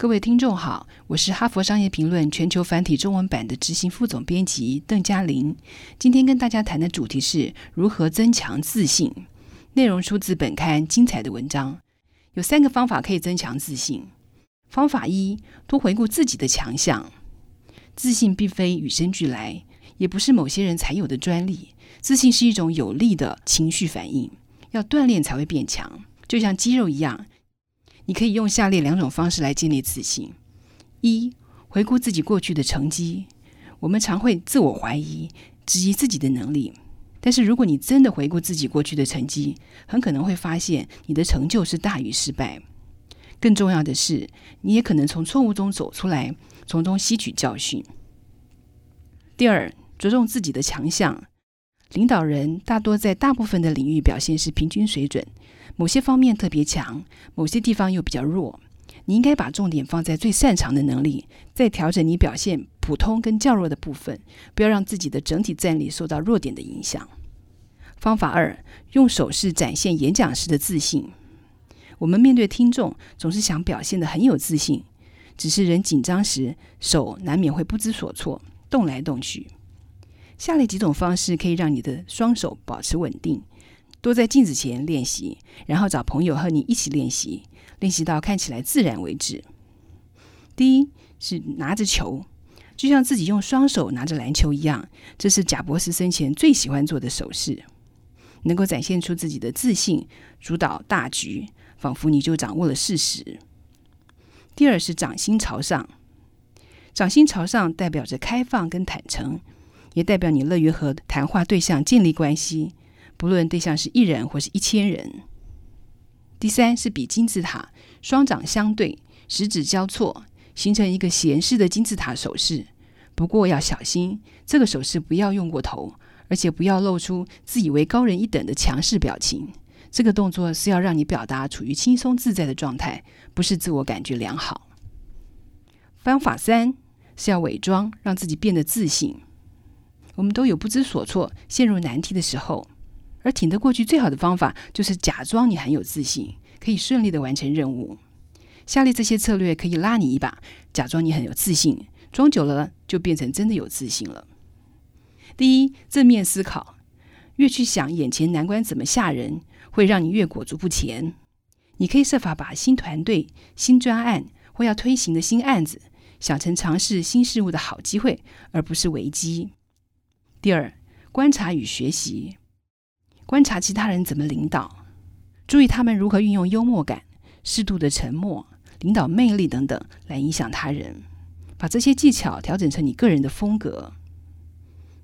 各位听众好，我是哈佛商业评论全球繁体中文版的执行副总编辑邓嘉玲。今天跟大家谈的主题是如何增强自信。内容出自本刊精彩的文章，有三个方法可以增强自信。方法一：多回顾自己的强项。自信并非与生俱来，也不是某些人才有的专利。自信是一种有力的情绪反应，要锻炼才会变强，就像肌肉一样。你可以用下列两种方式来建立自信：一、回顾自己过去的成绩。我们常会自我怀疑、质疑自己的能力，但是如果你真的回顾自己过去的成绩，很可能会发现你的成就是大于失败。更重要的是，你也可能从错误中走出来，从中吸取教训。第二，着重自己的强项。领导人大多在大部分的领域表现是平均水准。某些方面特别强，某些地方又比较弱。你应该把重点放在最擅长的能力，再调整你表现普通跟较弱的部分，不要让自己的整体战力受到弱点的影响。方法二：用手势展现演讲时的自信。我们面对听众，总是想表现得很有自信，只是人紧张时，手难免会不知所措，动来动去。下列几种方式可以让你的双手保持稳定。多在镜子前练习，然后找朋友和你一起练习，练习到看起来自然为止。第一是拿着球，就像自己用双手拿着篮球一样，这是贾博士生前最喜欢做的手势，能够展现出自己的自信，主导大局，仿佛你就掌握了事实。第二是掌心朝上，掌心朝上代表着开放跟坦诚，也代表你乐于和谈话对象建立关系。不论对象是一人或是一千人。第三是比金字塔，双掌相对，食指交错，形成一个闲适的金字塔手势。不过要小心，这个手势不要用过头，而且不要露出自以为高人一等的强势表情。这个动作是要让你表达处于轻松自在的状态，不是自我感觉良好。方法三是要伪装，让自己变得自信。我们都有不知所措、陷入难题的时候。而挺得过去最好的方法，就是假装你很有自信，可以顺利的完成任务。下列这些策略可以拉你一把，假装你很有自信，装久了就变成真的有自信了。第一，正面思考，越去想眼前难关怎么吓人，会让你越裹足不前。你可以设法把新团队、新专案或要推行的新案子，想成尝试新事物的好机会，而不是危机。第二，观察与学习。观察其他人怎么领导，注意他们如何运用幽默感、适度的沉默、领导魅力等等来影响他人，把这些技巧调整成你个人的风格。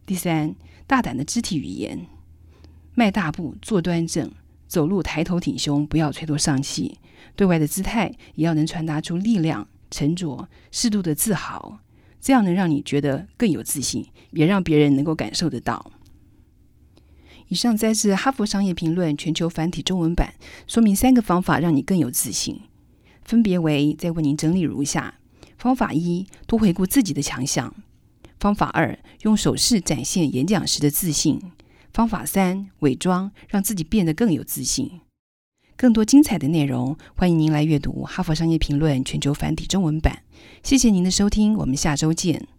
第三，大胆的肢体语言，迈大步，坐端正，走路抬头挺胸，不要垂头丧气，对外的姿态也要能传达出力量、沉着、适度的自豪，这样能让你觉得更有自信，也让别人能够感受得到。以上摘自《哈佛商业评论》全球繁体中文版，说明三个方法让你更有自信，分别为：再为您整理如下。方法一：多回顾自己的强项；方法二：用手势展现演讲时的自信；方法三：伪装，让自己变得更有自信。更多精彩的内容，欢迎您来阅读《哈佛商业评论》全球繁体中文版。谢谢您的收听，我们下周见。